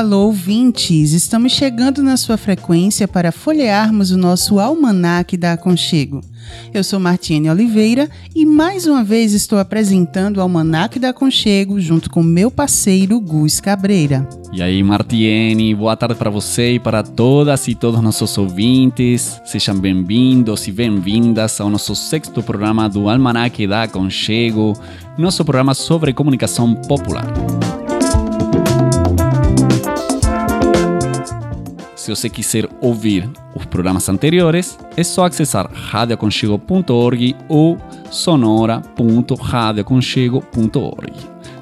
Alô, ouvintes! Estamos chegando na sua frequência para folhearmos o nosso almanaque da Aconchego. Eu sou Martine Oliveira e mais uma vez estou apresentando o almanaque da Aconchego junto com meu parceiro Gus Cabreira. E aí, Martiene, boa tarde para você e para todas e todos nossos ouvintes. Sejam bem-vindos e bem-vindas ao nosso sexto programa do Almanaque da Aconchego, nosso programa sobre comunicação popular. Se você quiser ouvir os programas anteriores, é só acessar radioaconchego.org ou sonora.radioaconchego.org.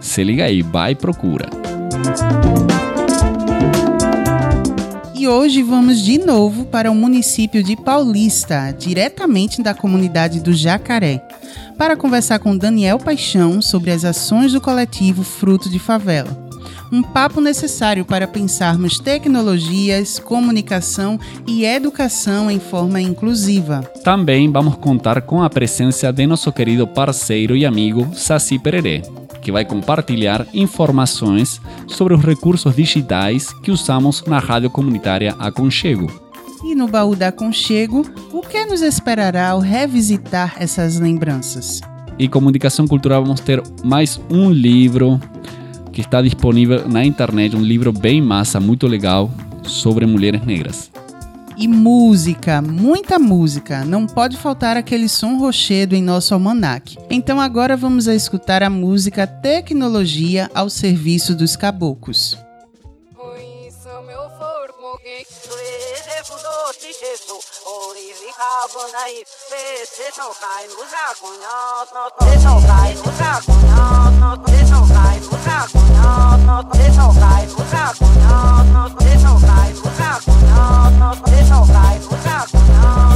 Se liga aí, vai e procura. E hoje vamos de novo para o município de Paulista, diretamente da comunidade do Jacaré, para conversar com Daniel Paixão sobre as ações do coletivo Fruto de Favela um papo necessário para pensarmos tecnologias, comunicação e educação em forma inclusiva. Também vamos contar com a presença de nosso querido parceiro e amigo Saci Pererê, que vai compartilhar informações sobre os recursos digitais que usamos na rádio comunitária Aconchego. E no baú da Aconchego, o que nos esperará ao revisitar essas lembranças? E comunicação cultural vamos ter mais um livro que está disponível na internet, um livro bem massa, muito legal, sobre mulheres negras. E música, muita música. Não pode faltar aquele som rochedo em nosso almanac. Então agora vamos a escutar a música Tecnologia ao serviço dos caboclos. Carbonai, this no kind, who's that going out? This no kind, who's that going out? This no kind, who's that going out? This no kind, who's that going out? This no kind, who's that going out? This no kind, who's that going out?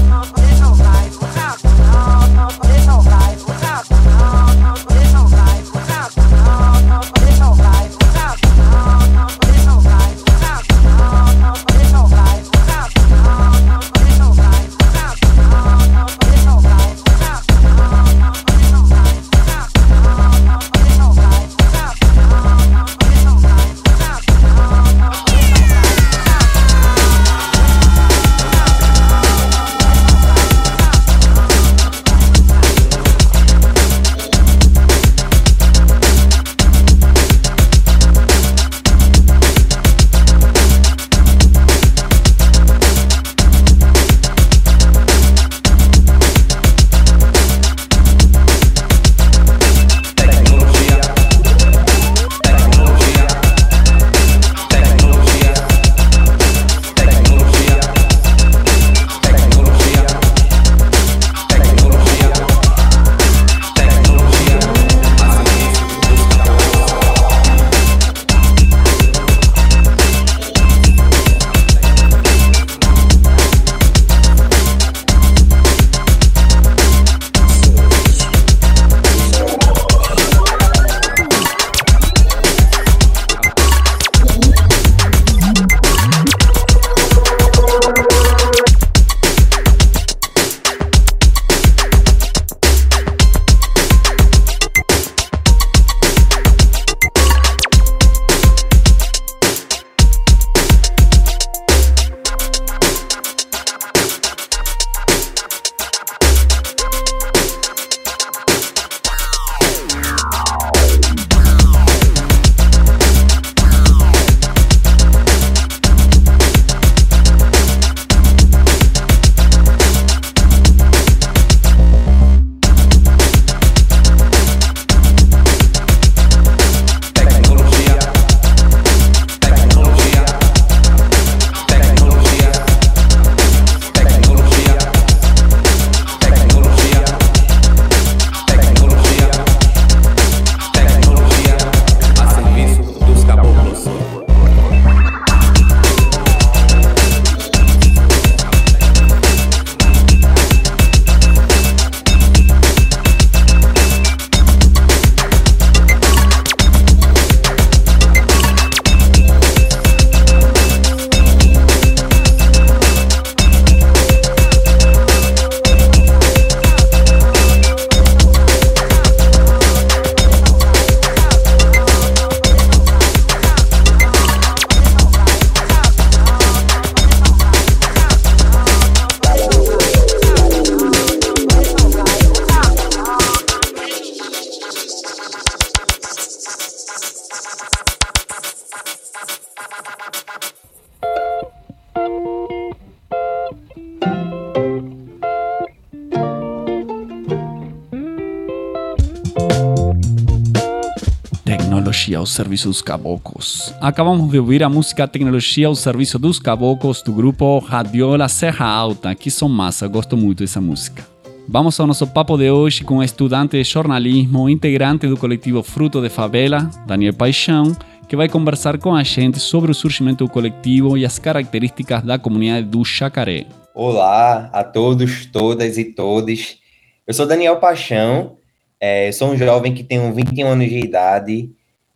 Serviço dos caboclos. Acabamos de ouvir a música Tecnologia ao serviço dos caboclos do grupo Radiola Serra Alta, que são massa, gosto muito dessa música. Vamos ao nosso papo de hoje com o estudante de jornalismo, integrante do coletivo Fruto de Favela, Daniel Paixão, que vai conversar com a gente sobre o surgimento do coletivo e as características da comunidade do Jacaré. Olá a todos, todas e todos. Eu sou Daniel Paixão, é, sou um jovem que tenho 21 anos de idade,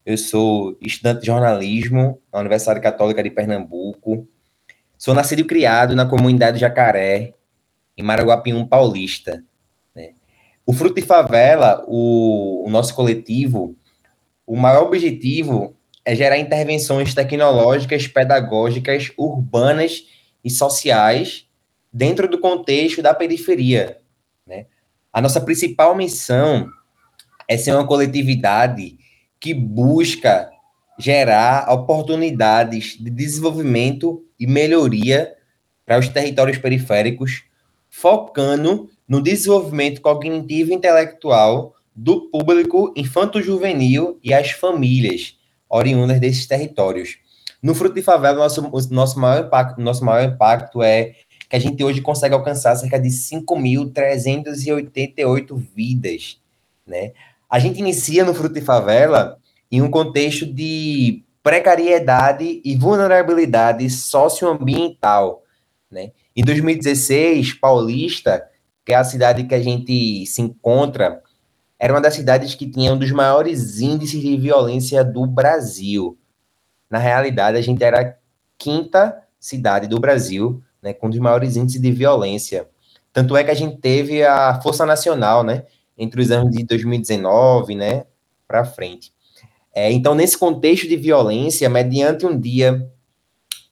eu sou estudante de jornalismo na Universidade Católica de Pernambuco, sou nascido e criado na comunidade Jacaré, em Maraguapium Paulista. Né? O Fruto de Favela, o, o nosso coletivo, o maior objetivo é gerar intervenções tecnológicas, pedagógicas, urbanas e sociais dentro do contexto da periferia. Né? A nossa principal missão é ser uma coletividade que busca gerar oportunidades de desenvolvimento e melhoria para os territórios periféricos, focando no desenvolvimento cognitivo e intelectual do público infanto-juvenil e as famílias, oriundas desses territórios. No Fruto de Favela, nosso, nosso, maior impacto, nosso maior impacto é que a gente hoje consegue alcançar cerca de 5.388 vidas, né? A gente inicia no Fruto de Favela em um contexto de precariedade e vulnerabilidade socioambiental, né? Em 2016, Paulista, que é a cidade que a gente se encontra, era uma das cidades que tinha um dos maiores índices de violência do Brasil. Na realidade, a gente era a quinta cidade do Brasil, né, com um dos maiores índices de violência. Tanto é que a gente teve a Força Nacional, né, entre os anos de 2019, né, para frente. É, então, nesse contexto de violência, mediante um dia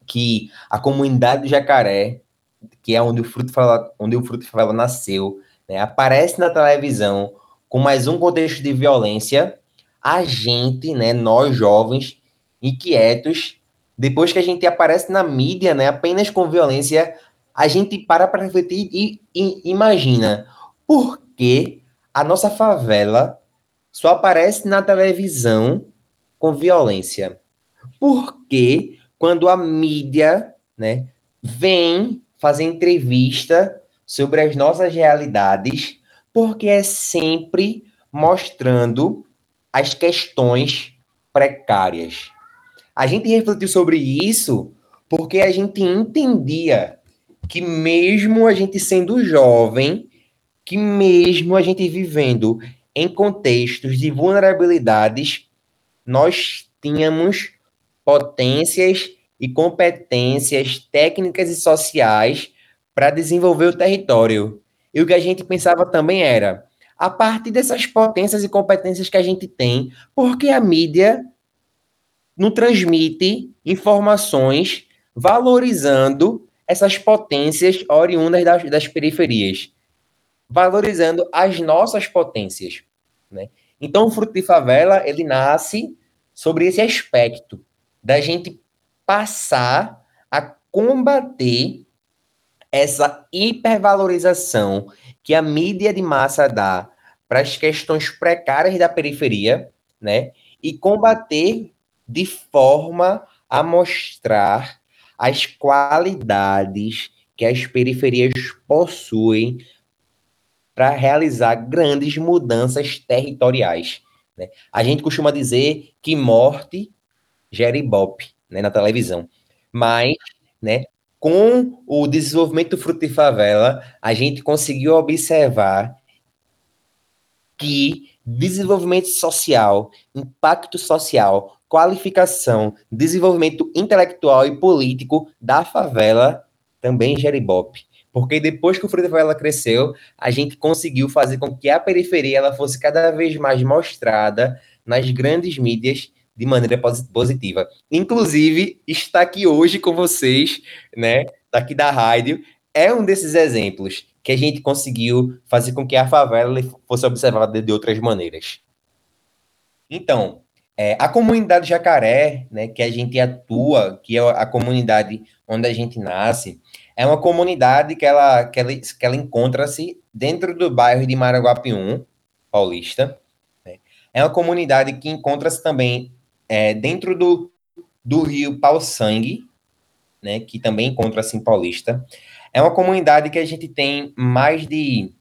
que a comunidade do Jacaré, que é onde o Fruto Favela, onde o Fruto Favela nasceu, né, aparece na televisão com mais um contexto de violência, a gente, né, nós jovens, inquietos, depois que a gente aparece na mídia, né, apenas com violência, a gente para para refletir e, e imagina por que a nossa favela só aparece na televisão com violência. Por que quando a mídia, né, vem fazer entrevista sobre as nossas realidades, porque é sempre mostrando as questões precárias. A gente refletiu sobre isso porque a gente entendia que mesmo a gente sendo jovem, que mesmo a gente vivendo em contextos de vulnerabilidades, nós tínhamos potências e competências técnicas e sociais para desenvolver o território. E o que a gente pensava também era, a partir dessas potências e competências que a gente tem, por que a mídia não transmite informações valorizando essas potências oriundas das, das periferias, valorizando as nossas potências, né? Então, o Fruto de Favela, ele nasce sobre esse aspecto da gente passar a combater essa hipervalorização que a mídia de massa dá para as questões precárias da periferia, né? E combater de forma a mostrar as qualidades que as periferias possuem para realizar grandes mudanças territoriais. Né? A gente costuma dizer que morte gera ibope né, na televisão, mas né, com o desenvolvimento do Fruto de Favela, a gente conseguiu observar que desenvolvimento social, impacto social, qualificação, desenvolvimento intelectual e político da favela também gera Ibope. Porque depois que o Fruto da Favela cresceu, a gente conseguiu fazer com que a periferia ela fosse cada vez mais mostrada nas grandes mídias de maneira positiva. Inclusive, está aqui hoje com vocês, né, daqui da rádio, é um desses exemplos que a gente conseguiu fazer com que a favela fosse observada de outras maneiras. Então, é, a comunidade Jacaré, né, que a gente atua, que é a comunidade onde a gente nasce, é uma comunidade que ela, que ela, que ela encontra-se dentro do bairro de Maraguapium, paulista. Né? É uma comunidade que encontra-se também é, dentro do, do rio Pau Sangue, né, que também encontra-se em Paulista. É uma comunidade que a gente tem mais de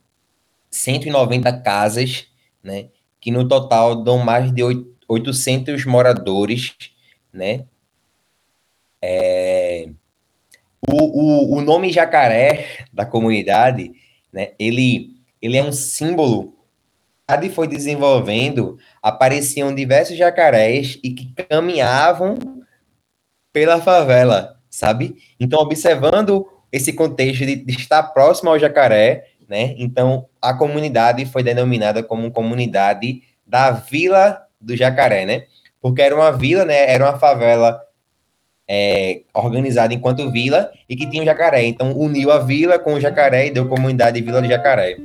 190 casas, né, que no total dão mais de 800 moradores, né. É, o, o, o nome jacaré da comunidade, né, ele, ele é um símbolo cidade foi desenvolvendo, apareciam diversos jacarés e que caminhavam pela favela, sabe? Então, observando esse contexto de, de estar próximo ao jacaré, né? Então, a comunidade foi denominada como comunidade da Vila do Jacaré, né? Porque era uma vila, né? Era uma favela é, organizada enquanto vila e que tinha um jacaré. Então, uniu a vila com o jacaré e deu comunidade Vila do Jacaré.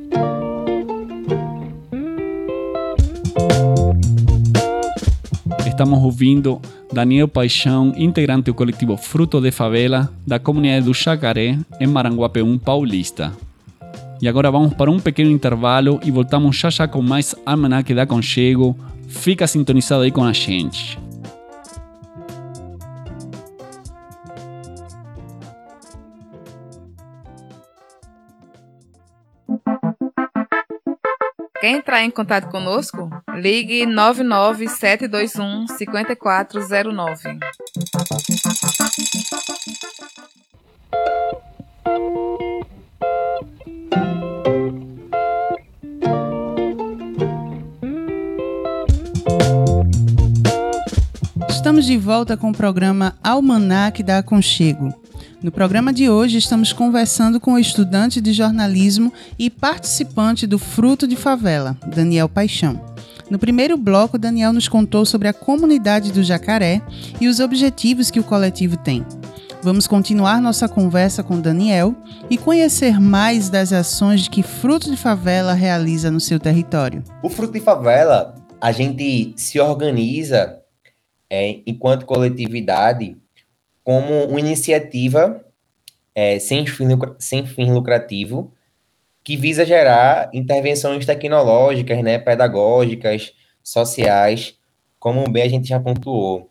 Estamos ouvindo Daniel Paixão, integrante do coletivo Fruto de Favela, da comunidade do Jacaré, em Maranguapeum Paulista. E agora vamos para um pequeno intervalo e voltamos já já com mais Almanac da Conchego. Fica sintonizado aí com a gente. Quer entrar em contato conosco? Ligue 99721 5409. Estamos de volta com o programa Almanac da Aconchego. No programa de hoje, estamos conversando com o estudante de jornalismo e participante do Fruto de Favela, Daniel Paixão. No primeiro bloco, Daniel nos contou sobre a comunidade do Jacaré e os objetivos que o coletivo tem. Vamos continuar nossa conversa com Daniel e conhecer mais das ações que Fruto de Favela realiza no seu território. O Fruto de Favela, a gente se organiza é, enquanto coletividade como uma iniciativa é, sem, fim, sem fim lucrativo que visa gerar intervenções tecnológicas, né, pedagógicas, sociais, como bem a gente já pontuou.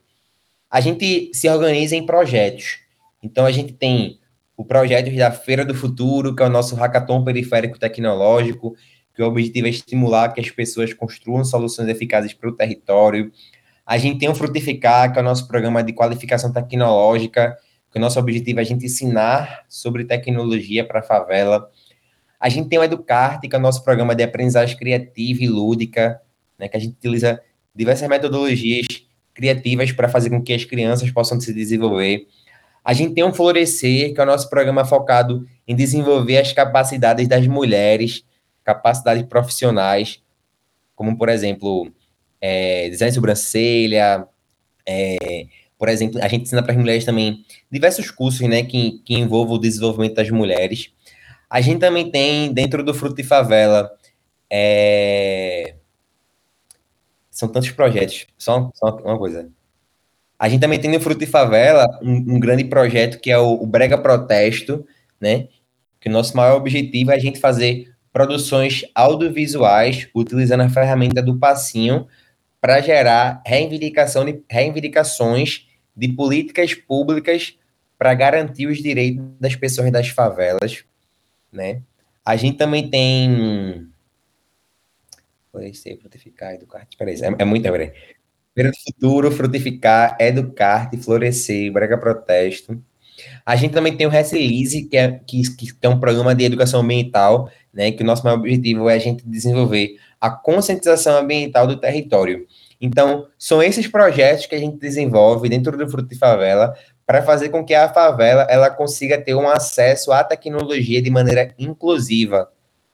A gente se organiza em projetos. Então, a gente tem o projeto da Feira do Futuro, que é o nosso hackathon periférico tecnológico, que o objetivo é estimular que as pessoas construam soluções eficazes para o território. A gente tem o Frutificar, que é o nosso programa de qualificação tecnológica, que o nosso objetivo é a gente ensinar sobre tecnologia para a favela. A gente tem o Educarte, que é o nosso programa de aprendizagem criativa e lúdica, né, que a gente utiliza diversas metodologias criativas para fazer com que as crianças possam se desenvolver. A gente tem o Florescer, que é o nosso programa focado em desenvolver as capacidades das mulheres, capacidades profissionais, como, por exemplo, é, design de sobrancelha, é, por exemplo, a gente ensina para as mulheres também diversos cursos, né, que, que envolvam o desenvolvimento das mulheres. A gente também tem, dentro do Fruto de Favela, é... são tantos projetos, só, só, uma coisa. A gente também tem no Fruto de Favela um, um grande projeto que é o, o Brega Protesto, né, que o nosso maior objetivo é a gente fazer produções audiovisuais utilizando a ferramenta do passinho para gerar reivindicação de, reivindicações de políticas públicas para garantir os direitos das pessoas das favelas, né? A gente também tem florescer, frutificar, educar, espera aí, é, é muito, peraí. Feira do Futuro, Frutificar, Educar, Florescer, Brega Protesto. A gente também tem o Resilize, que é, que, que é um programa de educação ambiental, né, que o nosso maior objetivo é a gente desenvolver a conscientização ambiental do território. Então, são esses projetos que a gente desenvolve dentro do Fruto de Favela para fazer com que a favela ela consiga ter um acesso à tecnologia de maneira inclusiva,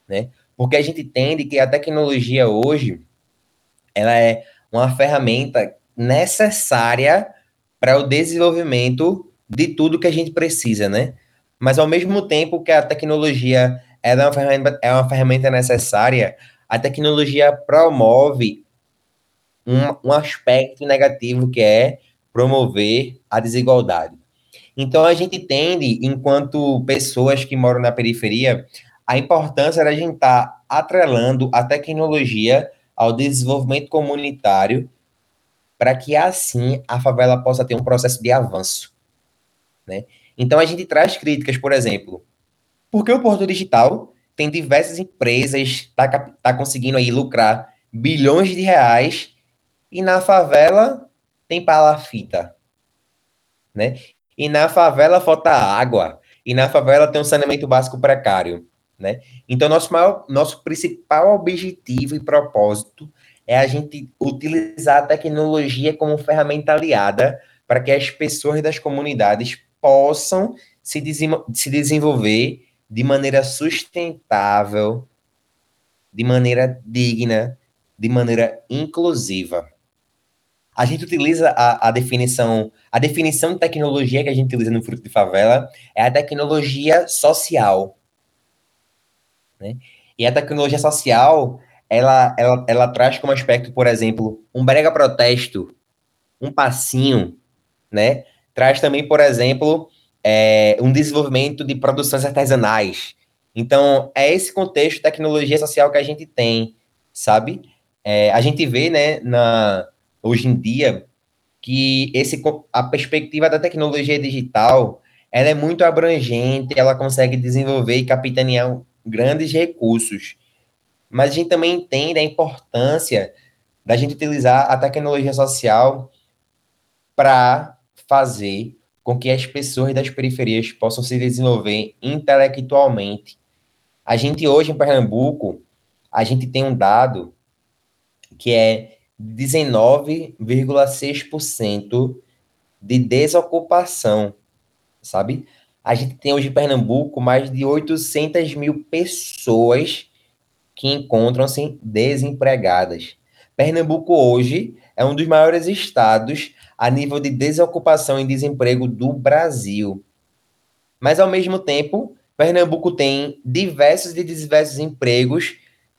né? Porque a gente entende que a tecnologia hoje ela é uma ferramenta necessária para o desenvolvimento de tudo que a gente precisa, né? Mas ao mesmo tempo que a tecnologia é uma ferramenta, é uma ferramenta necessária, a tecnologia promove um, um aspecto negativo que é promover a desigualdade. Então, a gente entende, enquanto pessoas que moram na periferia, a importância da gente estar tá atrelando a tecnologia ao desenvolvimento comunitário para que assim a favela possa ter um processo de avanço. Né? Então a gente traz críticas, por exemplo, porque o Porto Digital tem diversas empresas, tá, tá conseguindo aí lucrar bilhões de reais, e na favela tem palafita, né? E na favela falta água, e na favela tem um saneamento básico precário, né? Então, nosso, maior, nosso principal objetivo e propósito é a gente utilizar a tecnologia como ferramenta aliada para que as pessoas das comunidades possam se, se desenvolver de maneira sustentável, de maneira digna, de maneira inclusiva. A gente utiliza a, a, definição, a definição de tecnologia que a gente utiliza no Fruto de Favela é a tecnologia social. Né? E a tecnologia social, ela, ela, ela traz como aspecto, por exemplo, um brega protesto, um passinho, né? Traz também, por exemplo, é, um desenvolvimento de produções artesanais. Então, é esse contexto de tecnologia social que a gente tem, sabe? É, a gente vê, né, na, hoje em dia, que esse, a perspectiva da tecnologia digital ela é muito abrangente, ela consegue desenvolver e capitanear grandes recursos. Mas a gente também entende a importância da gente utilizar a tecnologia social para fazer com que as pessoas das periferias possam se desenvolver intelectualmente. A gente hoje em Pernambuco, a gente tem um dado que é 19,6% de desocupação, sabe? A gente tem hoje em Pernambuco mais de 800 mil pessoas que encontram-se desempregadas. Pernambuco hoje é um dos maiores estados a nível de desocupação e desemprego do Brasil. Mas, ao mesmo tempo, Pernambuco tem diversos e diversos empregos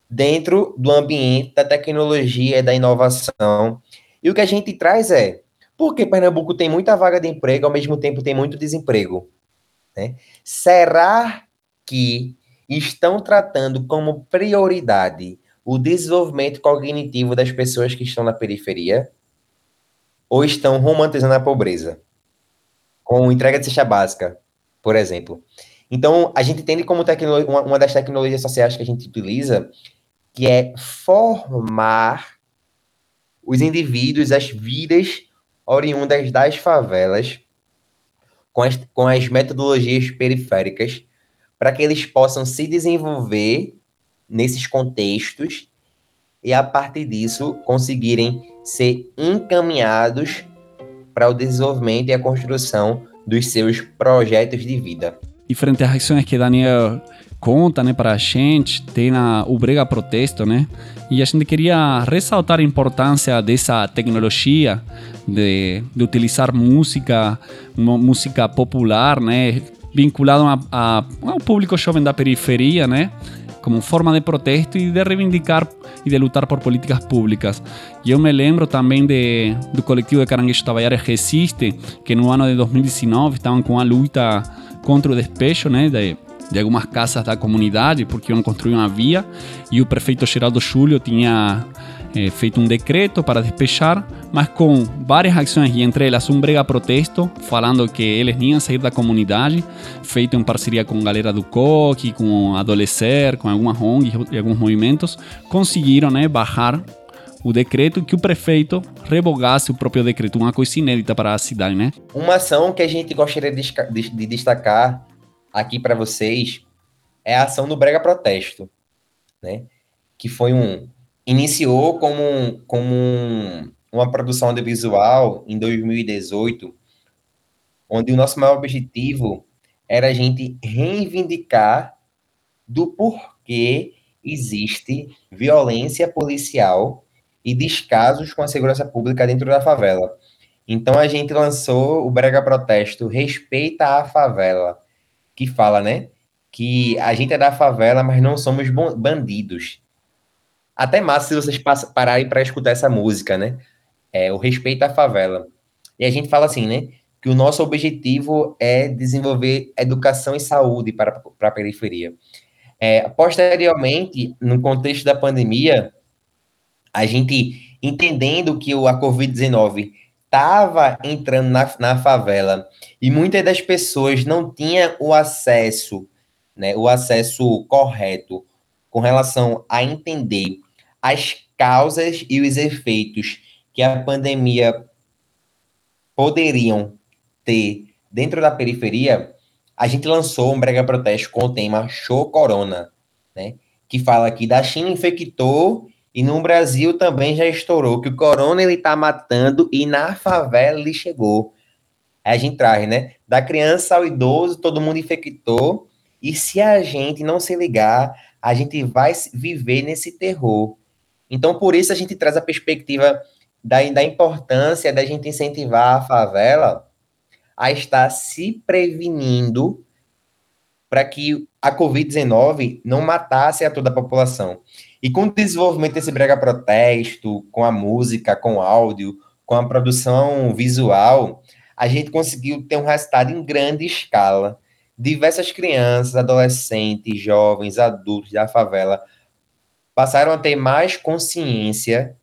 dentro do ambiente da tecnologia e da inovação. E o que a gente traz é, porque Pernambuco tem muita vaga de emprego, ao mesmo tempo tem muito desemprego? Né? Será que estão tratando como prioridade o desenvolvimento cognitivo das pessoas que estão na periferia? Ou estão romantizando a pobreza? Com entrega de cesta básica, por exemplo. Então, a gente entende como uma, das tecnologias sociais que a gente utiliza que é formar os indivíduos, as vidas oriundas das favelas, com as, com as metodologias periféricas, para que eles possam se desenvolver nesses contextos e, a partir disso, conseguirem ser encaminhados para o desenvolvimento e a construção dos seus projetos de vida. E frente às ações que Daniel conta né, para a gente, tem a, o Brega Protesto, né? E a gente queria ressaltar a importância dessa tecnologia de, de utilizar música, música popular, né? Vinculado a, a, ao público jovem da periferia, né? Como forma de protesto e de reivindicar e de lutar por políticas públicas. E eu me lembro também de, do coletivo de Caranguejo Tabaiares Resiste, que no ano de 2019 estavam com a luta contra o despejo, né? De, de algumas casas da comunidade, porque iam construir uma via e o prefeito Geraldo Júlio tinha é, feito um decreto para despejar, mas com várias ações, e entre elas um brega protesto, falando que eles iam sair da comunidade, feito em parceria com a galera do COC, com Adolescer, com algumas ONGs e alguns movimentos, conseguiram né, barrar o decreto que o prefeito revogasse o próprio decreto, uma coisa inédita para a cidade, né? Uma ação que a gente gostaria de destacar aqui para vocês é a ação do Brega Protesto, né? Que foi um iniciou como, como um, uma produção audiovisual em 2018, onde o nosso maior objetivo era a gente reivindicar do porquê existe violência policial e descasos com a segurança pública dentro da favela. Então a gente lançou o Brega Protesto Respeita a Favela, que fala, né? Que a gente é da favela, mas não somos bandidos. Até massa se vocês pararem para escutar essa música, né? É, o respeito à favela. E a gente fala assim, né? Que o nosso objetivo é desenvolver educação e saúde para, para a periferia. É, posteriormente, no contexto da pandemia, a gente entendendo que a Covid-19 estava entrando na, na favela e muitas das pessoas não tinham o acesso, né, o acesso correto com relação a entender as causas e os efeitos que a pandemia poderiam ter dentro da periferia, a gente lançou um brega protesto com o tema Show Corona, né? Que fala que da China infectou e no Brasil também já estourou, que o corona ele tá matando e na favela ele chegou. Aí a gente traz, né? Da criança ao idoso, todo mundo infectou. E se a gente não se ligar, a gente vai viver nesse terror. Então, por isso, a gente traz a perspectiva da, da importância da gente incentivar a favela a estar se prevenindo para que a Covid-19 não matasse a toda a população. E com o desenvolvimento desse brega protesto, com a música, com o áudio, com a produção visual, a gente conseguiu ter um resultado em grande escala. Diversas crianças, adolescentes, jovens, adultos da favela passaram a ter mais consciência.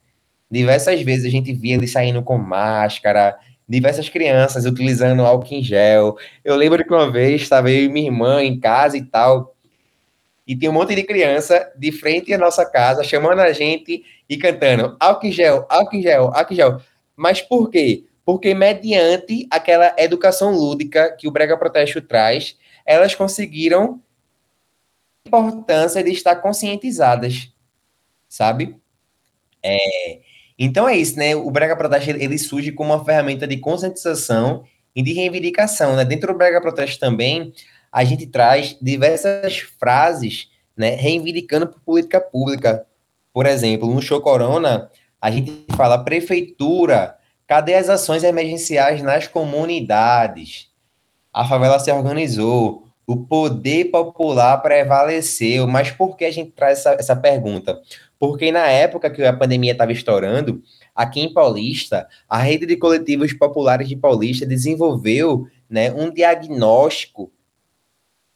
Diversas vezes a gente via eles saindo com máscara, diversas crianças utilizando álcool em gel. Eu lembro que uma vez estava eu e minha irmã em casa e tal, e tem um monte de criança de frente à nossa casa chamando a gente e cantando álcool em gel, álcool em gel, álcool em gel. Mas por quê? Porque mediante aquela educação lúdica que o Brega Protesto traz, elas conseguiram a importância de estar conscientizadas, sabe? É, então é isso, né? O Brega Protesto ele surge como uma ferramenta de conscientização e de reivindicação, né? Dentro do Brega Protesto também, a gente traz diversas frases, né, reivindicando por política pública. Por exemplo, no Show Corona, a gente fala prefeitura, cadê as ações emergenciais nas comunidades? A favela se organizou, o poder popular prevaleceu. Mas por que a gente traz essa, essa pergunta? Porque na época que a pandemia estava estourando, aqui em Paulista, a rede de coletivos populares de Paulista desenvolveu né, um diagnóstico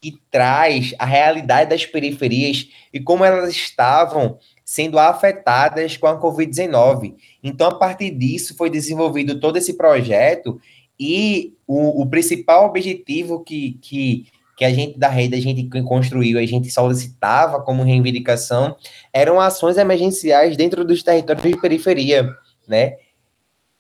que traz a realidade das periferias e como elas estavam sendo afetadas com a Covid-19. Então, a partir disso, foi desenvolvido todo esse projeto e o, o principal objetivo que, que, que a gente da rede, a gente construiu, a gente solicitava como reivindicação, eram ações emergenciais dentro dos territórios de periferia, né?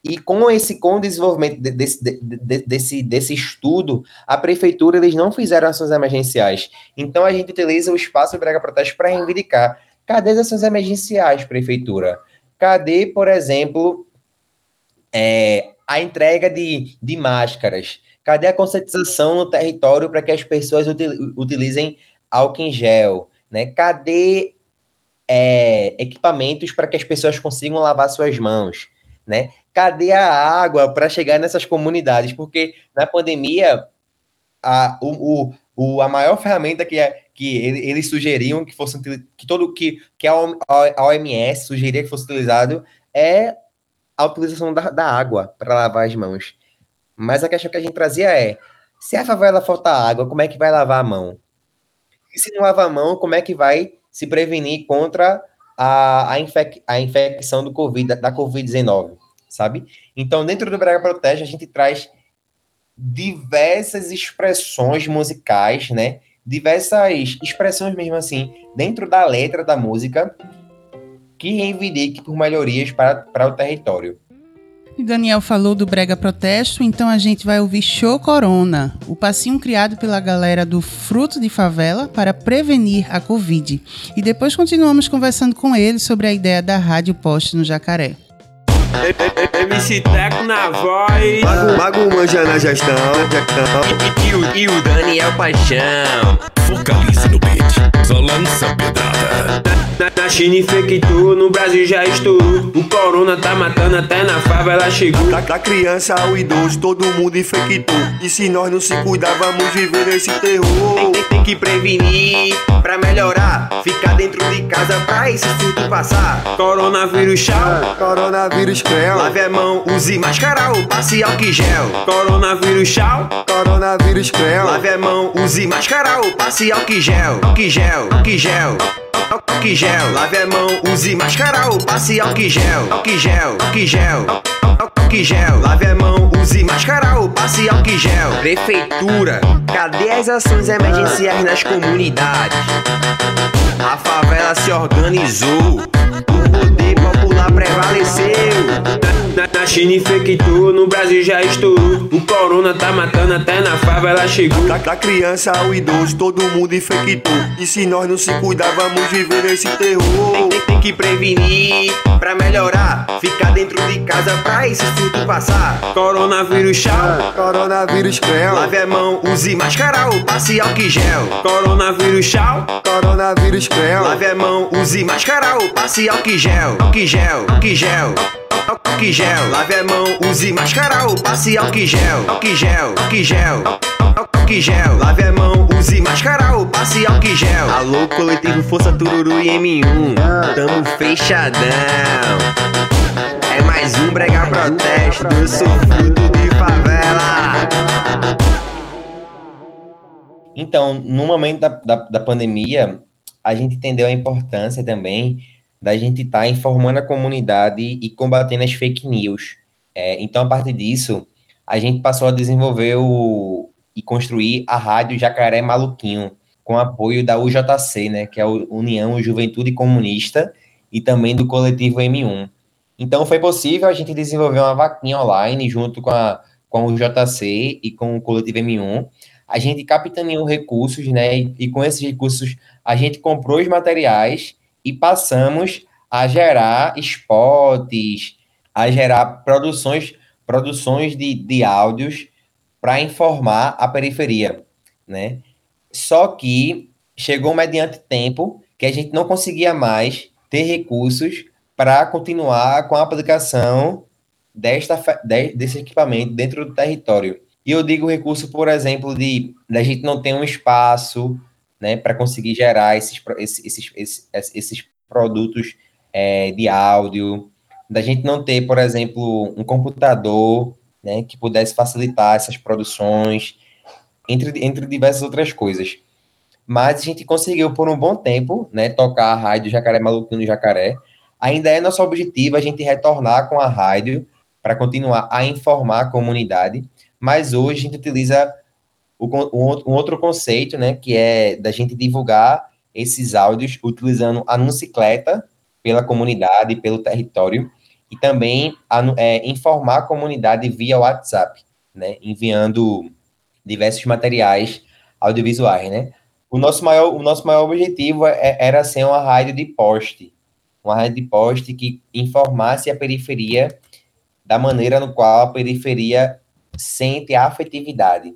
E com esse com o desenvolvimento desse, desse, desse estudo, a prefeitura eles não fizeram ações emergenciais. Então a gente utiliza o espaço Brega Protesto para reivindicar. Cadê as ações emergenciais, prefeitura? Cadê, por exemplo, é, a entrega de, de máscaras? Cadê a conscientização no território para que as pessoas utilizem álcool em gel? Né? Cadê é, equipamentos para que as pessoas consigam lavar suas mãos? Né? cadê a água para chegar nessas comunidades? Porque na pandemia, a, o, o, a maior ferramenta que, que eles sugeriam que fosse que todo que, que a OMS sugeria que fosse utilizado é a utilização da, da água para lavar as mãos. Mas a questão que a gente trazia é: se a favela faltar água, como é que vai lavar a mão? E se não lavar a mão, como é que vai se prevenir contra a, a, infec, a infecção do COVID, da, da Covid-19? sabe? Então, dentro do Brega Protege, a gente traz diversas expressões musicais, né? Diversas expressões mesmo assim, dentro da letra da música, que reivindique por melhorias para, para o território. E Daniel falou do Brega Protesto, então a gente vai ouvir Show Corona, o passinho criado pela galera do Fruto de Favela para prevenir a Covid. E depois continuamos conversando com ele sobre a ideia da Rádio Poste no Jacaré. MC Teco na voz. Mago, Mago manja na gestão. E, e, o, e o Daniel Paixão. Focalize no beat, só lança pedrada. Na, na China infectou, no Brasil já estourou. O corona tá matando até na favela chegou. Da, da criança ao idoso, todo mundo infectou. E se nós não se cuidar, vamos viver esse terror. Tem, tem, tem que prevenir pra melhorar. Ficar dentro de casa pra esse surto passar. Coronavírus tchau. Coronavírus creu. Lave a mão, use máscara ou passe álcool gel. Coronavírus tchau. Coronavírus creu. Lave a mão, use máscara ou passe álcool gel. Álcool gel, álcool gel. álcool gel. Lave a mão, use máscara ou passe álcool gel. Álcool gel, álcool gel. Álcool gel, lave a mão, use máscara ou passe álcool gel. Prefeitura, cadê as ações emergenciais nas comunidades? A favela se organizou, o poder popular prevaleceu. Na, na China infectou, no Brasil já estourou. O corona tá matando até na favela chegou. Da, da criança ao idoso, todo mundo infectou. E se nós não se cuidar, vamos viver nesse terror. Tem, tem, tem que prevenir pra melhorar. Ficar dentro de casa pra esse surto passar. Coronavírus tchau. Coronavírus creu. Lave a mão, use máscara ou passe álcool gel. Coronavírus tchau. Coronavírus creu. Lave a mão, use máscara ou passe álcool gel. Álcool gel, álcool gel. Álcool gel, lave a mão, use máscara ou passe álcool gel. Álcool gel, álcool gel. Álcool gel, lave a mão, use máscara ou passe álcool gel. Alô, coletivo Força Tururu e M1, tamo fechadão. É mais um brega protesto, eu sou fruto de favela. Então, no momento da, da, da pandemia, a gente entendeu a importância também da gente estar informando a comunidade e combatendo as fake news. É, então, a partir disso, a gente passou a desenvolver o, e construir a Rádio Jacaré Maluquinho, com apoio da UJC, né, que é a União Juventude Comunista, e também do coletivo M1. Então, foi possível a gente desenvolver uma vaquinha online junto com a, com o UJC e com o coletivo M1. A gente capitaneou recursos, né, e, e com esses recursos a gente comprou os materiais e passamos a gerar spots, a gerar produções, produções de, de áudios para informar a periferia, né? Só que chegou mediante tempo que a gente não conseguia mais ter recursos para continuar com a aplicação desta, de, desse equipamento dentro do território. E eu digo recurso, por exemplo, de da gente não ter um espaço, né, para conseguir gerar esses, esses, esses, esses produtos é, de áudio, da gente não ter, por exemplo, um computador né, que pudesse facilitar essas produções, entre, entre diversas outras coisas. Mas a gente conseguiu, por um bom tempo, né, tocar a rádio Jacaré Maluquinho no Jacaré. Ainda é nosso objetivo a gente retornar com a rádio para continuar a informar a comunidade, mas hoje a gente utiliza o, um, outro conceito, né, que é da gente divulgar esses áudios utilizando a Nuncicleta pela comunidade, pelo território, e também é, informar a comunidade via WhatsApp, né, enviando diversos materiais audiovisuais, né. O nosso maior, o nosso maior objetivo é, era ser uma rádio de poste, uma rádio de poste que informasse a periferia da maneira no qual a periferia sente a afetividade.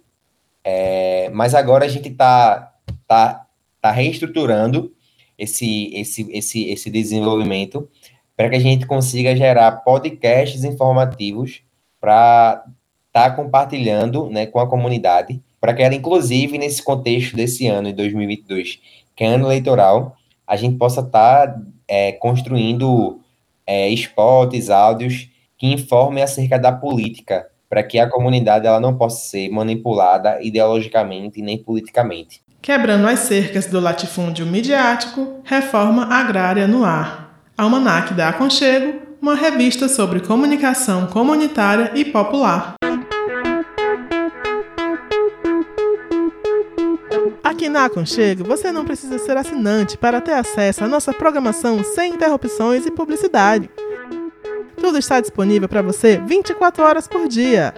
É, mas agora a gente está tá, tá reestruturando esse, esse, esse, esse desenvolvimento para que a gente consiga gerar podcasts informativos para estar tá compartilhando né, com a comunidade, para que ela, inclusive, nesse contexto desse ano, de 2022, que é ano eleitoral, a gente possa estar tá, é, construindo é, spots, áudios que informem acerca da política, para que a comunidade ela não possa ser manipulada ideologicamente nem politicamente. Quebrando as cercas do latifúndio midiático, reforma agrária no ar. Almanac da Aconchego, uma revista sobre comunicação comunitária e popular. Aqui na Aconchego, você não precisa ser assinante para ter acesso à nossa programação sem interrupções e publicidade. Tudo está disponível para você 24 horas por dia.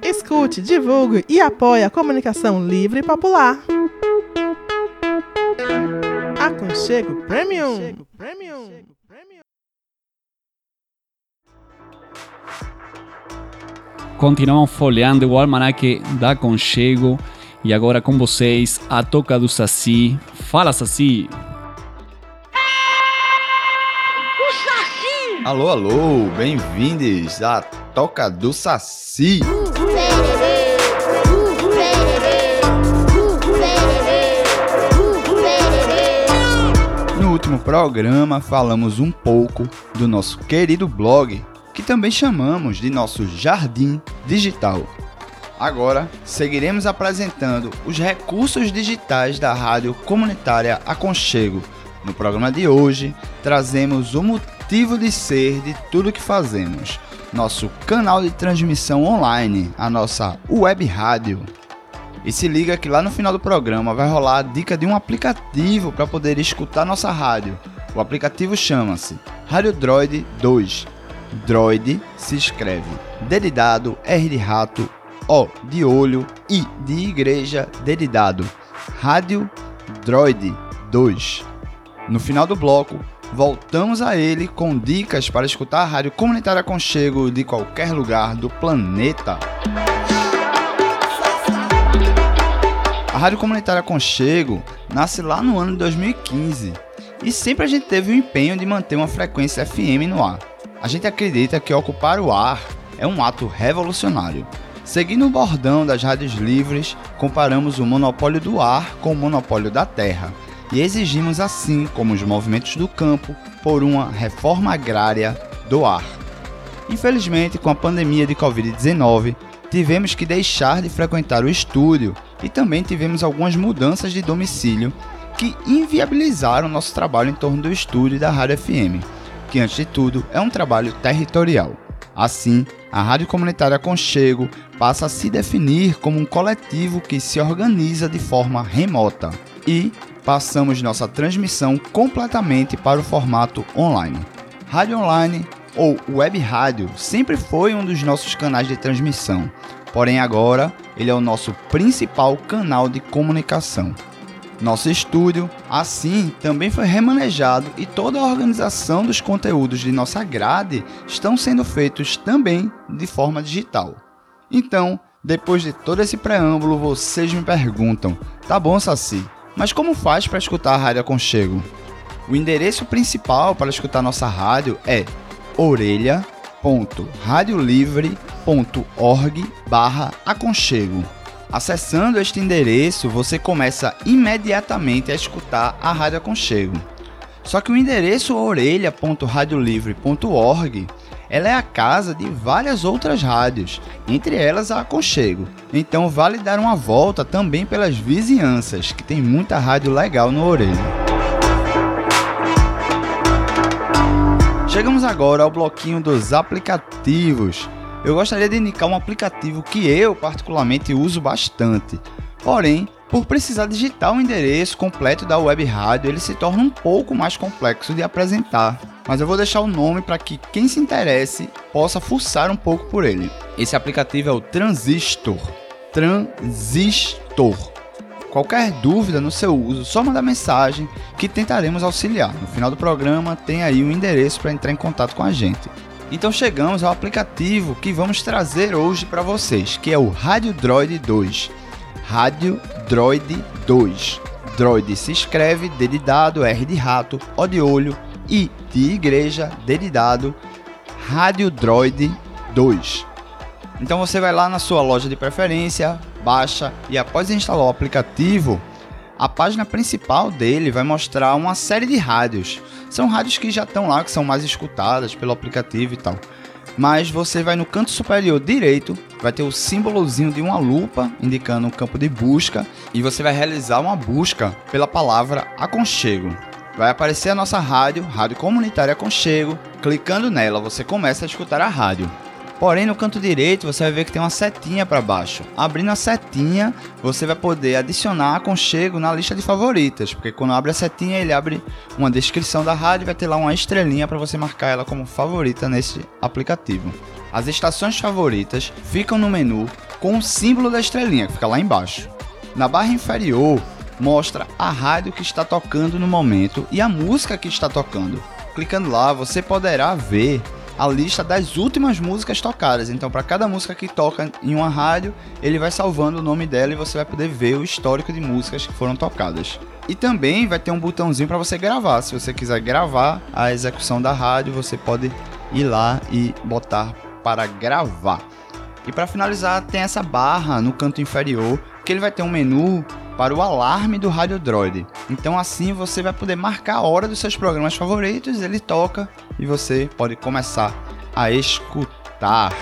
Escute, divulgue e apoie a comunicação livre e popular. Aconchego Premium. Continuamos folheando o almanaque da Conchego e agora com vocês a toca do Saci. Fala, Saci! Alô, alô, bem-vindos à Toca do Saci. No último programa falamos um pouco do nosso querido blog, que também chamamos de nosso jardim digital. Agora seguiremos apresentando os recursos digitais da rádio comunitária Aconchego No programa de hoje, trazemos o motivo de ser de tudo que fazemos. Nosso canal de transmissão online, a nossa web rádio. E se liga que lá no final do programa vai rolar a dica de um aplicativo para poder escutar nossa rádio. O aplicativo chama-se Rádio Droid 2. Droid se escreve D de dado, R de rato, O de olho, I de igreja, D de dado. Rádio Droid 2. No final do bloco, voltamos a ele com dicas para escutar a rádio comunitária Conchego de qualquer lugar do planeta. A Rádio Comunitária Conchego nasce lá no ano de 2015 e sempre a gente teve o empenho de manter uma frequência FM no ar. A gente acredita que ocupar o ar é um ato revolucionário. Seguindo o bordão das rádios livres, comparamos o monopólio do ar com o monopólio da terra e exigimos, assim como os movimentos do campo, por uma reforma agrária do ar. Infelizmente, com a pandemia de Covid-19, tivemos que deixar de frequentar o estúdio e também tivemos algumas mudanças de domicílio que inviabilizaram nosso trabalho em torno do estúdio da Rádio FM, que antes de tudo é um trabalho territorial. Assim, a Rádio Comunitária Conchego passa a se definir como um coletivo que se organiza de forma remota e passamos nossa transmissão completamente para o formato online. Rádio online ou web rádio sempre foi um dos nossos canais de transmissão, porém agora ele é o nosso principal canal de comunicação. Nosso estúdio, assim, também foi remanejado e toda a organização dos conteúdos de nossa grade estão sendo feitos também de forma digital. Então, depois de todo esse preâmbulo, vocês me perguntam: tá bom, Saci, mas como faz para escutar a Rádio Aconchego? O endereço principal para escutar nossa rádio é orelha.radiolivre.org/aconchego. Acessando este endereço, você começa imediatamente a escutar a Rádio Aconchego. Só que o endereço orelha.radiolivre.org ela é a casa de várias outras rádios, entre elas a Aconchego. Então vale dar uma volta também pelas vizinhanças, que tem muita rádio legal no Orelha. Chegamos agora ao bloquinho dos aplicativos. Eu gostaria de indicar um aplicativo que eu particularmente uso bastante. Porém, por precisar digitar o endereço completo da web rádio, ele se torna um pouco mais complexo de apresentar. Mas eu vou deixar o nome para que quem se interesse possa fuçar um pouco por ele. Esse aplicativo é o Transistor. Transistor. Qualquer dúvida no seu uso, só manda mensagem que tentaremos auxiliar. No final do programa tem aí o endereço para entrar em contato com a gente. Então chegamos ao aplicativo que vamos trazer hoje para vocês, que é o Rádio Droid 2. Rádio Droid 2. Droid se escreve D de dado, R de rato, O de olho, I de igreja, D de dado, Rádio Droid 2. Então você vai lá na sua loja de preferência, baixa e após instalar o aplicativo, a página principal dele vai mostrar uma série de rádios. São rádios que já estão lá, que são mais escutadas pelo aplicativo e tal. Mas você vai no canto superior direito, vai ter o símbolozinho de uma lupa indicando um campo de busca e você vai realizar uma busca pela palavra aconchego. Vai aparecer a nossa rádio, Rádio Comunitária Aconchego. Clicando nela, você começa a escutar a rádio. Porém, no canto direito você vai ver que tem uma setinha para baixo. Abrindo a setinha, você vai poder adicionar aconchego na lista de favoritas, porque quando abre a setinha, ele abre uma descrição da rádio e vai ter lá uma estrelinha para você marcar ela como favorita nesse aplicativo. As estações favoritas ficam no menu com o símbolo da estrelinha, que fica lá embaixo. Na barra inferior, mostra a rádio que está tocando no momento e a música que está tocando. Clicando lá, você poderá ver a lista das últimas músicas tocadas. Então, para cada música que toca em uma rádio, ele vai salvando o nome dela e você vai poder ver o histórico de músicas que foram tocadas. E também vai ter um botãozinho para você gravar. Se você quiser gravar a execução da rádio, você pode ir lá e botar para gravar. E para finalizar, tem essa barra no canto inferior que ele vai ter um menu para o alarme do Rádio Droid. Então assim você vai poder marcar a hora dos seus programas favoritos, ele toca e você pode começar a escutar.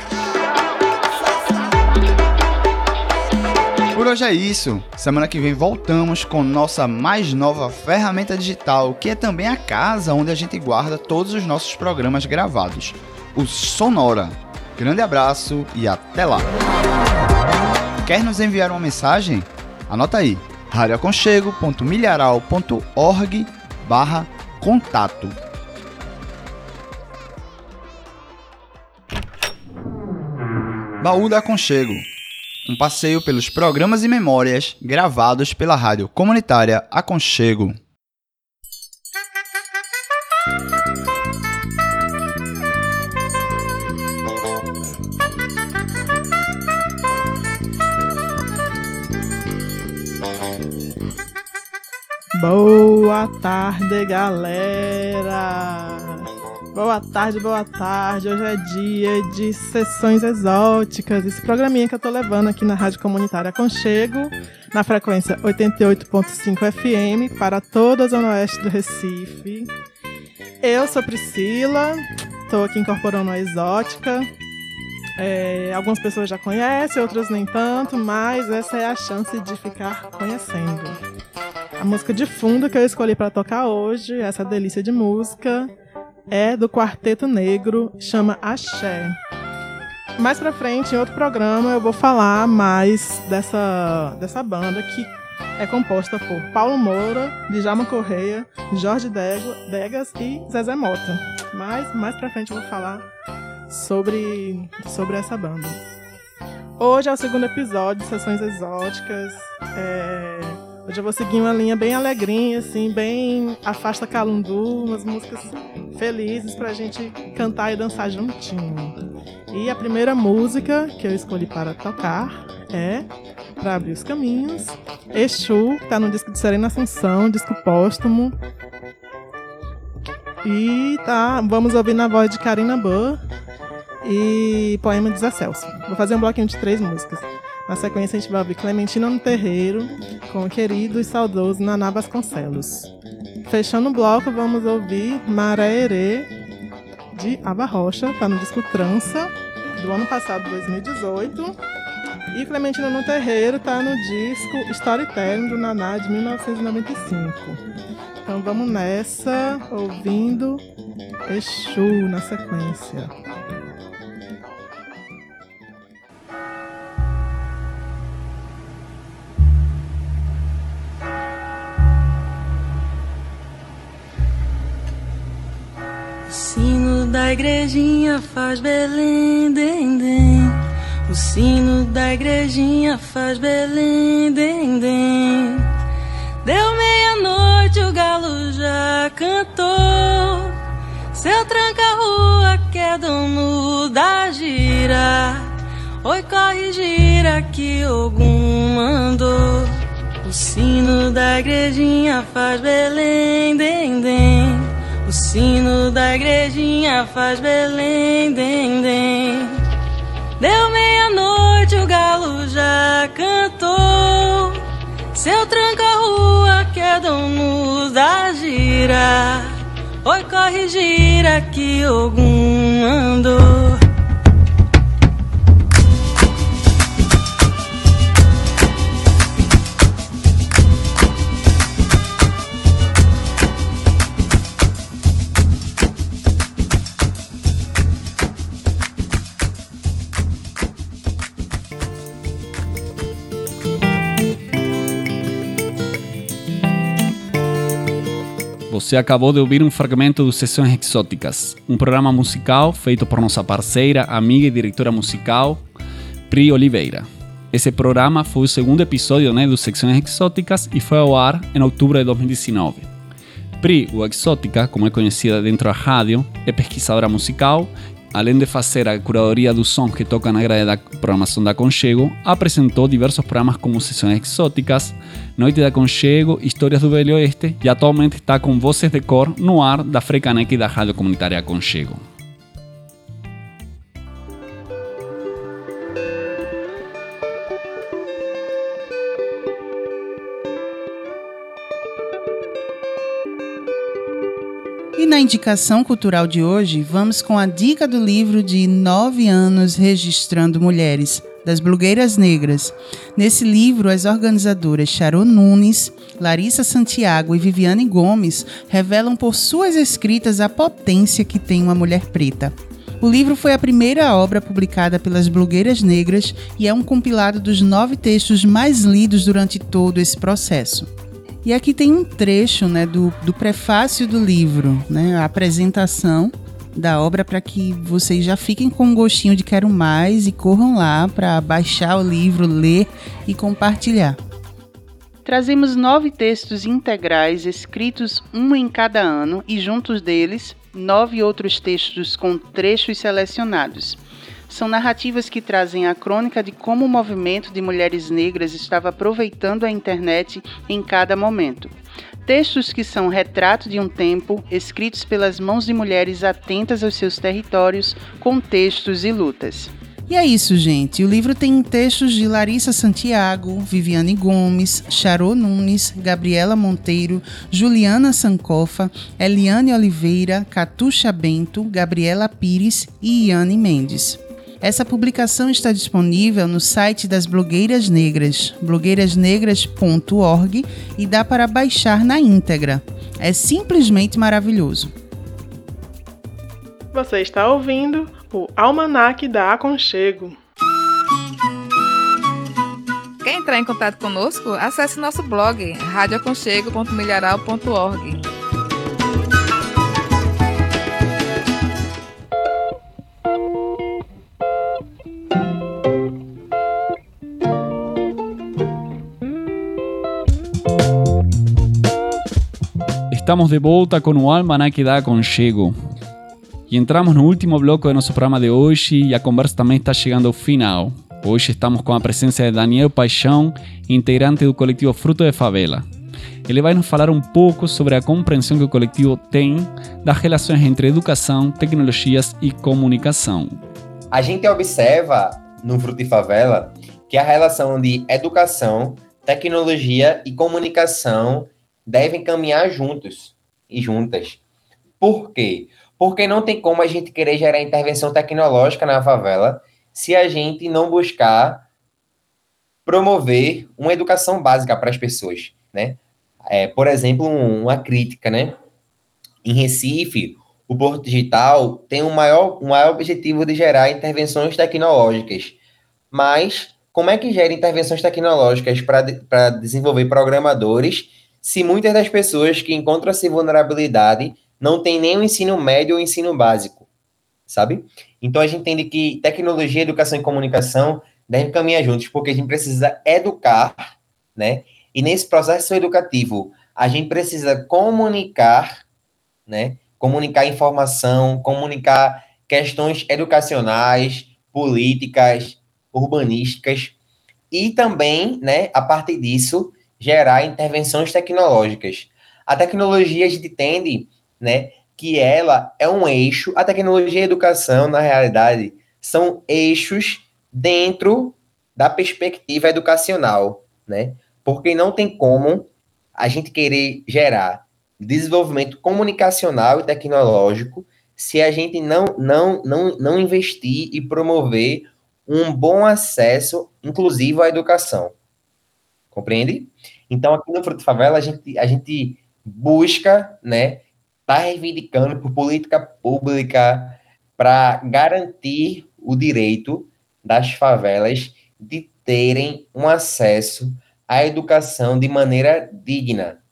Por hoje é isso. Semana que vem voltamos com nossa mais nova ferramenta digital, que é também a casa onde a gente guarda todos os nossos programas gravados, o Sonora. Grande abraço e até lá. Quer nos enviar uma mensagem? Anota aí: radioaconchego.milharal.org Baú da Aconchego. Um passeio pelos programas e memórias gravados pela rádio comunitária Aconchego. Boa tarde, galera! Boa tarde, boa tarde. Hoje é dia de sessões exóticas. Esse programinha que eu tô levando aqui na Rádio Comunitária Conchego, na frequência 88.5 FM, para toda a Zona Oeste do Recife. Eu sou Priscila, tô aqui incorporando a exótica. É, algumas pessoas já conhecem, outras nem tanto, mas essa é a chance de ficar conhecendo. A música de fundo que eu escolhi para tocar hoje, essa delícia de música, é do Quarteto Negro, chama Axé. Mais pra frente, em outro programa, eu vou falar mais dessa, dessa banda que é composta por Paulo Moura, Djalma Correia, Jorge Degas e Zezé Mota. Mas mais pra frente eu vou falar sobre, sobre essa banda. Hoje é o segundo episódio de Sessões Exóticas. É, Hoje eu vou seguir uma linha bem alegrinha, assim, bem afasta calundu, umas músicas felizes pra gente cantar e dançar juntinho. E a primeira música que eu escolhi para tocar é Pra Abrir os Caminhos, Exu, que tá no disco de Serena Assunção, disco póstumo. E tá, vamos ouvir na voz de Karina Burr e Poema de Zé Celso. Vou fazer um bloquinho de três músicas. Na sequência, a gente vai ouvir Clementina no Terreiro, com o querido e saudoso Naná Vasconcelos. Fechando o bloco, vamos ouvir Maré Herê, de Aba Rocha, tá no disco Trança, do ano passado, 2018. E Clementina no Terreiro tá no disco Storytelling, do Naná, de 1995. Então vamos nessa, ouvindo Exu na sequência. Sino da igrejinha faz Belém, dem, dem. O sino da igrejinha faz Belém, dem, dem. Deu meia-noite, o galo já cantou. Seu tranca-rua que é dono da gira. Oi, corre, gira que Ogum mandou. O sino da igrejinha faz Belém, dem, dem. O sino da igrejinha faz Belém, dem, dem. Deu meia-noite, o galo já cantou. Seu tranca-rua que é dono da gira. Oi, corre, gira que Ogum mandou. Você acabou de ouvir um fragmento do Sessões Exóticas, um programa musical feito por nossa parceira, amiga e diretora musical, Pri Oliveira. Esse programa foi o segundo episódio né, do Secções Exóticas e foi ao ar em outubro de 2019. Pri, o Exótica, como é conhecida dentro da rádio, é pesquisadora musical. Além de fazer a curadoria dos sons que tocam na grade da programação da Conchego, apresentou diversos programas como Sessões Exóticas, Noite da Conchego, Histórias do Velho Oeste e atualmente está com Vozes de Cor no ar da Frecanec e da Rádio Comunitária Conchego. Na indicação cultural de hoje, vamos com a dica do livro de nove anos registrando mulheres, das blogueiras negras. Nesse livro, as organizadoras Charô Nunes, Larissa Santiago e Viviane Gomes revelam por suas escritas a potência que tem uma mulher preta. O livro foi a primeira obra publicada pelas blogueiras negras e é um compilado dos nove textos mais lidos durante todo esse processo. E aqui tem um trecho né, do, do prefácio do livro, né, a apresentação da obra para que vocês já fiquem com um gostinho de quero mais e corram lá para baixar o livro, ler e compartilhar. Trazemos nove textos integrais escritos um em cada ano e juntos deles nove outros textos com trechos selecionados. São narrativas que trazem a crônica de como o movimento de mulheres negras estava aproveitando a internet em cada momento. Textos que são retrato de um tempo, escritos pelas mãos de mulheres atentas aos seus territórios, contextos e lutas. E é isso, gente. O livro tem textos de Larissa Santiago, Viviane Gomes, Charô Nunes, Gabriela Monteiro, Juliana Sankofa, Eliane Oliveira, Catuxa Bento, Gabriela Pires e Iane Mendes. Essa publicação está disponível no site das Blogueiras Negras, blogueirasnegras.org, e dá para baixar na íntegra. É simplesmente maravilhoso. Você está ouvindo o Almanac da Aconchego. Quer entrar em contato conosco? Acesse nosso blog radioaconchego.milharal.org. Estamos de volta com o Almanac da Aconchego. E entramos no último bloco do nosso programa de hoje e a conversa também está chegando ao final. Hoje estamos com a presença de Daniel Paixão, integrante do coletivo Fruto de Favela. Ele vai nos falar um pouco sobre a compreensão que o coletivo tem das relações entre educação, tecnologias e comunicação. A gente observa no Fruto de Favela que a relação de educação, tecnologia e comunicação devem caminhar juntos e juntas. Por quê? Porque não tem como a gente querer gerar intervenção tecnológica na favela se a gente não buscar promover uma educação básica para as pessoas, né? É, por exemplo, um, uma crítica, né? Em Recife, o Porto Digital tem um maior, um maior objetivo de gerar intervenções tecnológicas. Mas como é que gera intervenções tecnológicas para de, desenvolver programadores se muitas das pessoas que encontram essa vulnerabilidade não têm nem o ensino médio ou ensino básico, sabe? Então a gente entende que tecnologia, educação e comunicação devem caminhar juntos, porque a gente precisa educar, né? E nesse processo educativo, a gente precisa comunicar, né? Comunicar informação, comunicar questões educacionais, políticas, urbanísticas e também, né, a partir disso, gerar intervenções tecnológicas. A tecnologia a gente entende, né, que ela é um eixo, a tecnologia e a educação, na realidade, são eixos dentro da perspectiva educacional, né? Porque não tem como a gente querer gerar desenvolvimento comunicacional e tecnológico se a gente não, não, não, não investir e promover um bom acesso, inclusive à educação. Compreende? Então, aqui no Fruto Favela, a gente, a gente busca, né, tá reivindicando por política pública para garantir o direito das favelas de terem um acesso à educação de maneira digna,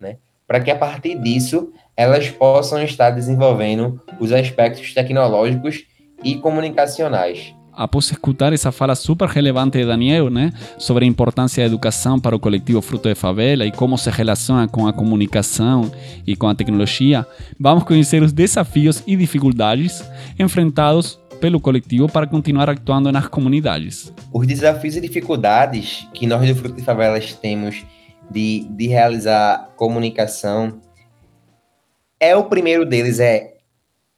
né? Para que a partir disso elas possam estar desenvolvendo os aspectos tecnológicos e comunicacionais. Após escutar essa fala super relevante de Daniel, né, sobre a importância da educação para o coletivo Fruto de Favela e como se relaciona com a comunicação e com a tecnologia, vamos conhecer os desafios e dificuldades enfrentados pelo coletivo para continuar atuando nas comunidades. Os desafios e dificuldades que nós do Fruto de Favelas temos de, de realizar comunicação é o primeiro deles é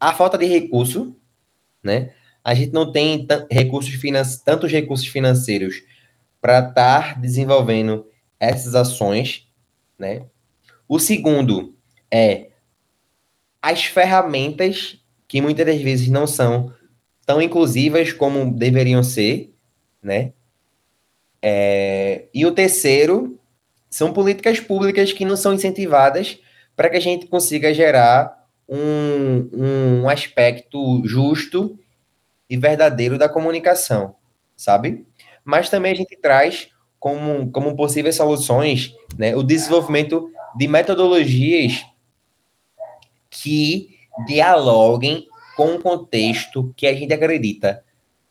a falta de recurso, né? A gente não tem recursos tantos recursos financeiros para estar desenvolvendo essas ações, né? O segundo é as ferramentas que muitas das vezes não são tão inclusivas como deveriam ser, né? É, e o terceiro são políticas públicas que não são incentivadas para que a gente consiga gerar um, um aspecto justo e verdadeiro da comunicação, sabe? Mas também a gente traz como, como possíveis soluções né, o desenvolvimento de metodologias que dialoguem com o contexto que a gente acredita.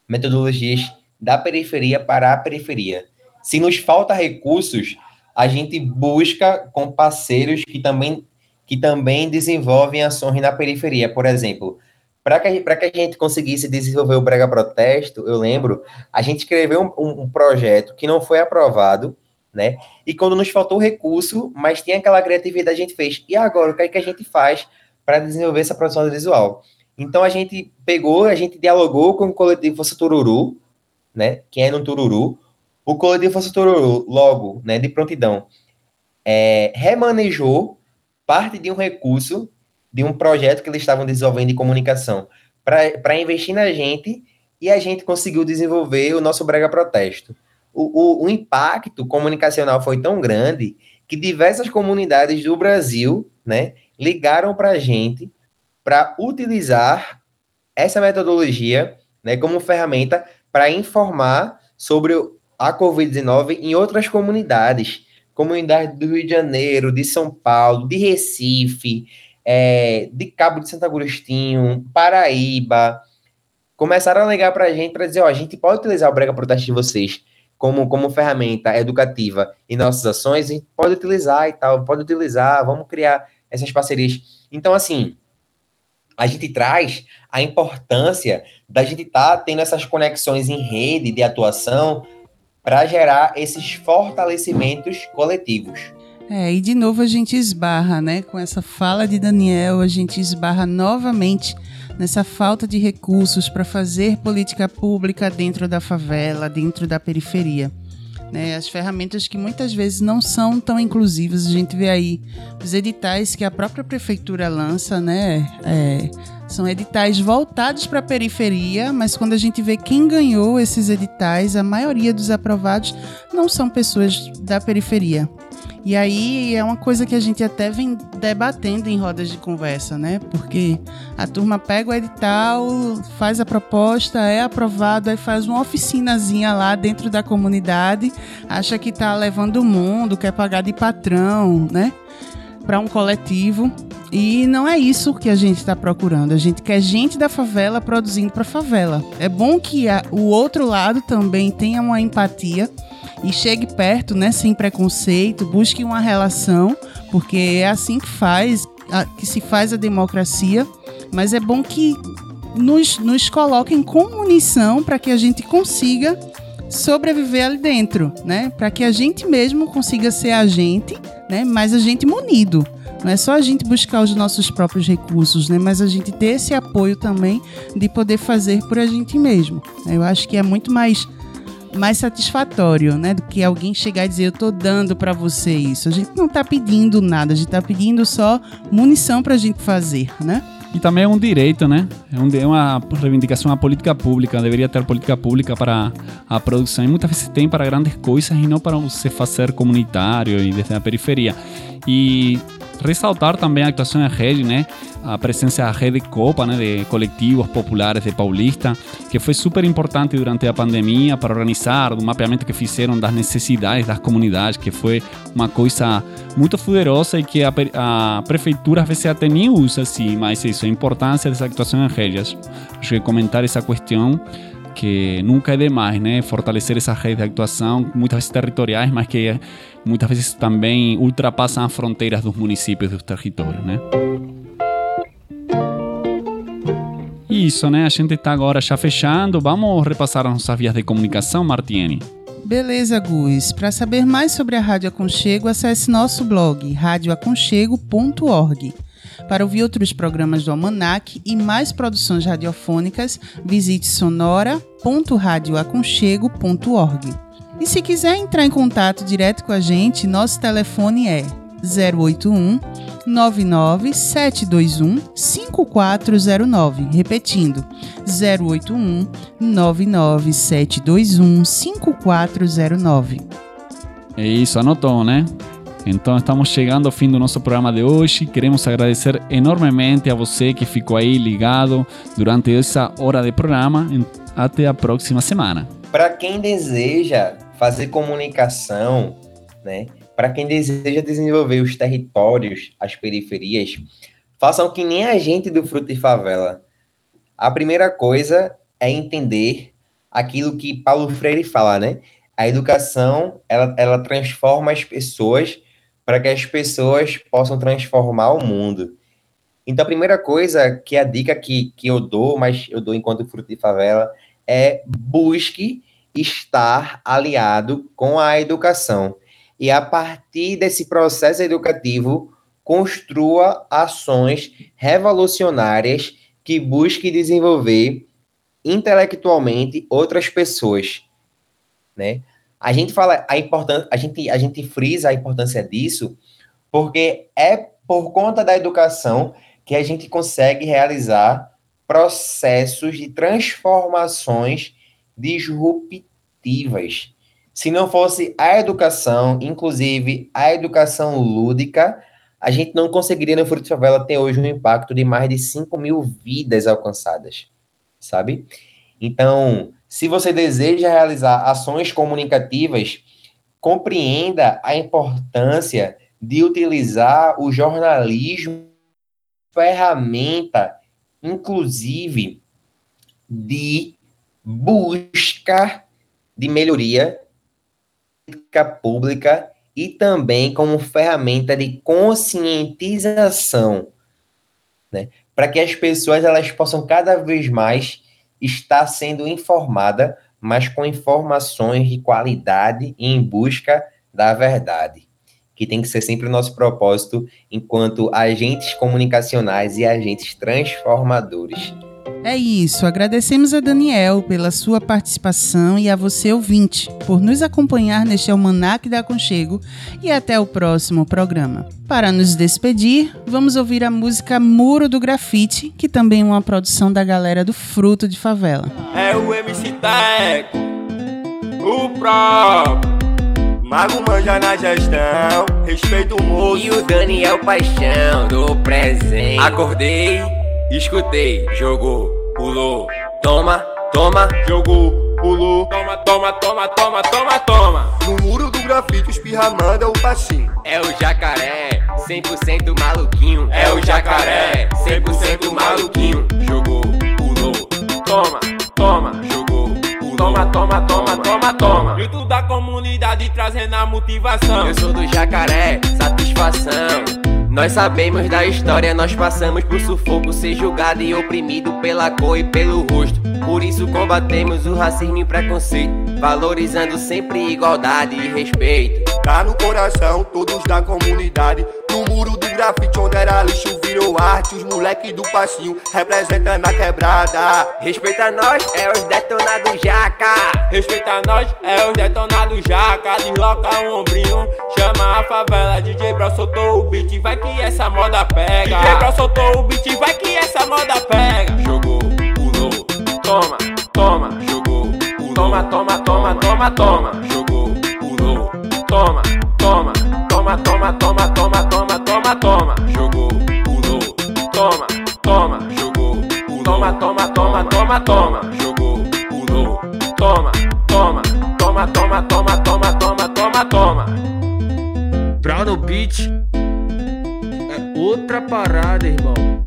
Metodologias da periferia para a periferia. Se nos falta recursos, a gente busca com parceiros que também, que também desenvolvem ações na periferia. Por exemplo, para que, que a gente conseguisse desenvolver o Brega Protesto, eu lembro, a gente escreveu um, um, projeto que não foi aprovado, né? E quando nos faltou recurso, mas tinha aquela criatividade, a gente fez. E agora, o que, é que a gente faz para desenvolver essa produção visual? Então a gente pegou, a gente dialogou com o coletivo Força Tururu, né? Quem é no Tururu, o coletivo Força Tururu, logo, né, de prontidão, é, remanejou parte de um recurso de um projeto que eles estavam desenvolvendo de comunicação para investir na gente e a gente conseguiu desenvolver o nosso Brega Protesto. O, o, o impacto comunicacional foi tão grande que diversas comunidades do Brasil né, ligaram para a gente para utilizar essa metodologia né, como ferramenta para informar sobre a Covid-19 em outras comunidades, comunidades do Rio de Janeiro, de São Paulo, de Recife, é, de Cabo de Santo Agostinho, Paraíba. Começaram a ligar para a gente para dizer: ó, a gente pode utilizar o Brega Proteste de vocês como, como ferramenta educativa em nossas ações, a gente pode utilizar e tal, pode utilizar, vamos criar essas parcerias. Então, assim, a gente traz a importância da gente estar tá tendo essas conexões em rede de atuação para gerar esses fortalecimentos coletivos. É, e de novo a gente esbarra, né? Com essa fala de Daniel, a gente esbarra novamente nessa falta de recursos para fazer política pública dentro da favela, dentro da periferia. Né, as ferramentas que muitas vezes não são tão inclusivas. A gente vê aí os editais que a própria prefeitura lança, né? É, são editais voltados para a periferia, mas quando a gente vê quem ganhou esses editais, a maioria dos aprovados não são pessoas da periferia. E aí é uma coisa que a gente até vem debatendo em rodas de conversa, né? Porque a turma pega o edital, faz a proposta, é aprovado, aí faz uma oficinazinha lá dentro da comunidade, acha que tá levando o mundo, quer pagar de patrão, né? Para um coletivo. E não é isso que a gente está procurando. A gente quer gente da favela produzindo para favela. É bom que a, o outro lado também tenha uma empatia e chegue perto, né, sem preconceito, busque uma relação, porque é assim que faz, que se faz a democracia, mas é bom que nos, nos coloquem com munição para que a gente consiga sobreviver ali dentro, né? Para que a gente mesmo consiga ser a gente, né? Mas a gente munido. Não é só a gente buscar os nossos próprios recursos, né? Mas a gente ter esse apoio também de poder fazer por a gente mesmo. Eu acho que é muito mais mais satisfatório, né? Do que alguém chegar e dizer, eu tô dando para você isso. A gente não tá pedindo nada, a gente tá pedindo só munição pra gente fazer, né? E também é um direito, né? É, é uma reivindicação, uma política pública. Deveria ter política pública para a produção. E muitas vezes tem para grandes coisas e não para você fazer comunitário e desde a periferia. E ressaltar também a actuação em rede, né? A presença da rede Copa, né? De coletivos populares de Paulista, que foi super importante durante a pandemia para organizar o mapeamento que fizeram das necessidades das comunidades, que foi uma coisa muito poderosa e que a, a prefeitura às vezes até nem usa assim, mas isso, a importância dessa actuação em redes. Acho que comentar essa questão que nunca é demais, né? Fortalecer essa rede de actuação, muitas vezes territoriais, mas que muitas vezes também ultrapassam as fronteiras dos municípios dos territórios, né? Isso, né? A gente está agora já fechando. Vamos repassar as nossas vias de comunicação, Martiene? Beleza, Gus. Para saber mais sobre a Rádio Aconchego, acesse nosso blog radioaconchego.org. Para ouvir outros programas do Almanac e mais produções radiofônicas, visite sonora.radioaconchego.org. E se quiser entrar em contato direto com a gente, nosso telefone é 081 99721 5409. Repetindo, 081 99721 5409. É isso, anotou, né? Então estamos chegando ao fim do nosso programa de hoje. Queremos agradecer enormemente a você que ficou aí ligado durante essa hora de programa. Até a próxima semana. Para quem deseja fazer comunicação, né? Para quem deseja desenvolver os territórios, as periferias, façam que nem a gente do Fruto de Favela. A primeira coisa é entender aquilo que Paulo Freire fala, né? A educação, ela, ela transforma as pessoas para que as pessoas possam transformar o mundo. Então, a primeira coisa que é a dica que, que eu dou, mas eu dou enquanto fruto de favela, é busque estar aliado com a educação. E a partir desse processo educativo, construa ações revolucionárias que busque desenvolver intelectualmente outras pessoas, né? A gente fala a importância, a gente a gente frisa a importância disso porque é por conta da educação que a gente consegue realizar processos de transformações disruptivas. Se não fosse a educação, inclusive a educação lúdica, a gente não conseguiria no Fruto de Favela ter hoje um impacto de mais de 5 mil vidas alcançadas, sabe? Então, se você deseja realizar ações comunicativas, compreenda a importância de utilizar o jornalismo ferramenta, inclusive, de busca de melhoria pública e também como ferramenta de conscientização, né? Para que as pessoas elas possam cada vez mais estar sendo informada, mas com informações de qualidade e em busca da verdade, que tem que ser sempre o nosso propósito enquanto agentes comunicacionais e agentes transformadores. É isso, agradecemos a Daniel pela sua participação e a você, ouvinte, por nos acompanhar neste Almanac da Aconchego e até o próximo programa. Para nos despedir, vamos ouvir a música Muro do Grafite, que também é uma produção da galera do Fruto de Favela. É o MC Teco, o próprio. Mago manja na gestão, respeito o moço. E o Daniel Paixão do presente. Acordei, escutei, jogou, pulou. Toma, toma, Jogou, pulou. Toma, toma, toma, toma, toma, toma. No muro do grafite, espirra manda o passinho. é o jacaré, 100% maluquinho. É o jacaré, 100% maluquinho. Jogou, pulou. Toma, toma, Jogou, pulou. toma, toma, toma, toma, toma. Grito da comunidade trazendo a motivação. Eu sou do jacaré, satisfação. Nós sabemos da história, nós passamos por sufoco, ser julgado e oprimido pela cor e pelo rosto. Por isso combatemos o racismo e preconceito, valorizando sempre igualdade e respeito. Tá no coração, todos da comunidade. No muro do grafite, onde era lixo, virou arte. Os moleque do passinho representando a quebrada. Respeita nós, é os detonados jaca. Respeita nós, é os detonados jaca. Desloca o ombrinho, chama a favela. DJ Bro soltou o beat, vai que essa moda pega. DJ Bro soltou o beat, vai que essa moda pega. Jogou, pulou, Toma, toma, jogou, pulou. toma, toma, toma, toma, toma. Pulou, Toma, toma, toma, toma, toma, toma, toma, toma, toma. jogou, pulou. Toma, toma, Jogou, pulou. toma, toma, toma, toma, toma. Jogou, pulou. Toma, toma, toma, toma, toma, toma, toma, toma, toma. Brown no beat é outra parada, irmão.